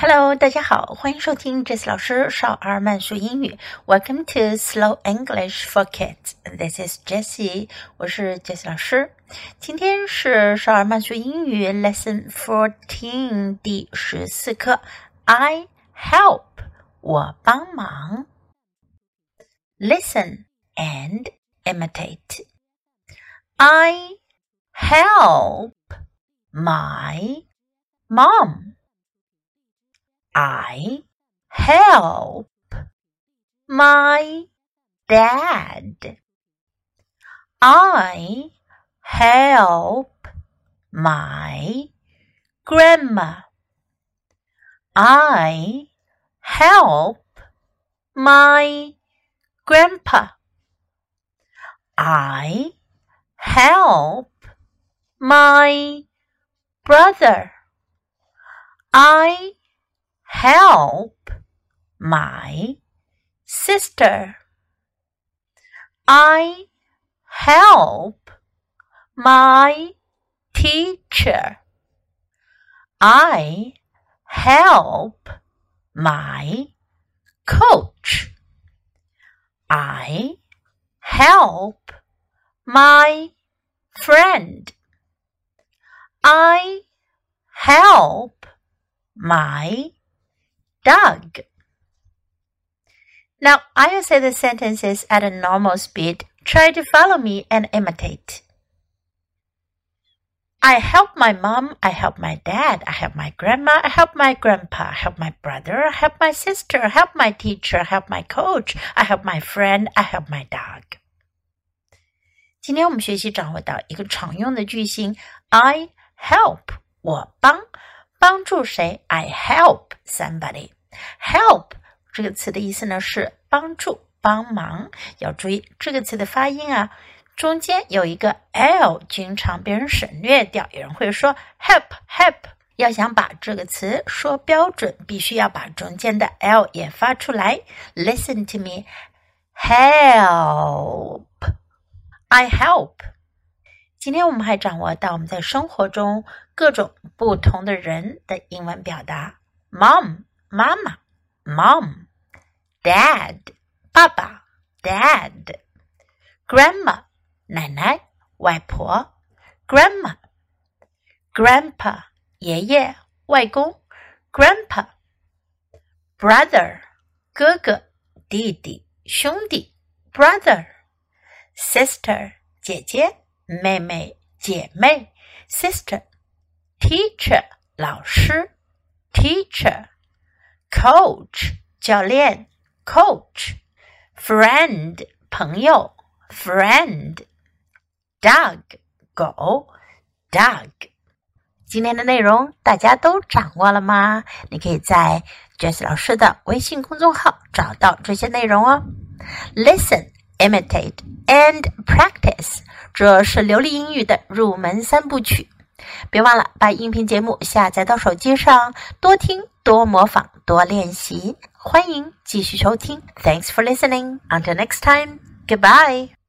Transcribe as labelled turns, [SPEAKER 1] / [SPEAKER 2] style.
[SPEAKER 1] Hello，大家好，欢迎收听 Jess 老师少儿慢速英语。Welcome to Slow English for Kids. This is Jessie，我是 Jess 老师。今天是少儿慢速英语 Lesson Fourteen 第十四课。I help，我帮忙。Listen and imitate. I help my mom. I help my dad. I help my grandma. I help my grandpa. I help my brother. I help my sister. I help my teacher. I help my coach. I help my friend. I help my dog. Now, I will say the sentences at a normal speed. Try to follow me and imitate. I help my mom, I help my dad, I help my grandma, I help my grandpa, I help my brother, I help my sister, I help my teacher, I help my coach, I help my friend, I help my dog. 今天我们学习掌握到一个常用的句型，I help，我帮。 帮助谁？I help somebody. Help 这个词的意思呢是帮助、帮忙。要注意这个词的发音啊，中间有一个 l，经常被人省略掉。有人会说 help help。要想把这个词说标准，必须要把中间的 l 也发出来。Listen to me, help. I help. 今天我们还掌握到我们在生活中各种不同的人的英文表达：mom 妈妈，mom；dad 爸爸；dad；grandma 奶奶外婆；grandma；grandpa 爷爷外公；grandpa；brother 哥哥弟弟兄弟；brother；sister 姐姐。妹妹、姐妹，sister，teacher，老师，teacher，coach，教练，coach，friend，朋友，friend，dog，狗，dog。今天的内容大家都掌握了吗？你可以在 Jess 老师的微信公众号找到这些内容哦。Listen。imitate and practice，这是流利英语的入门三部曲。别忘了把音频节目下载到手机上，多听、多模仿、多练习。欢迎继续收听。Thanks for listening. Until next time. Goodbye.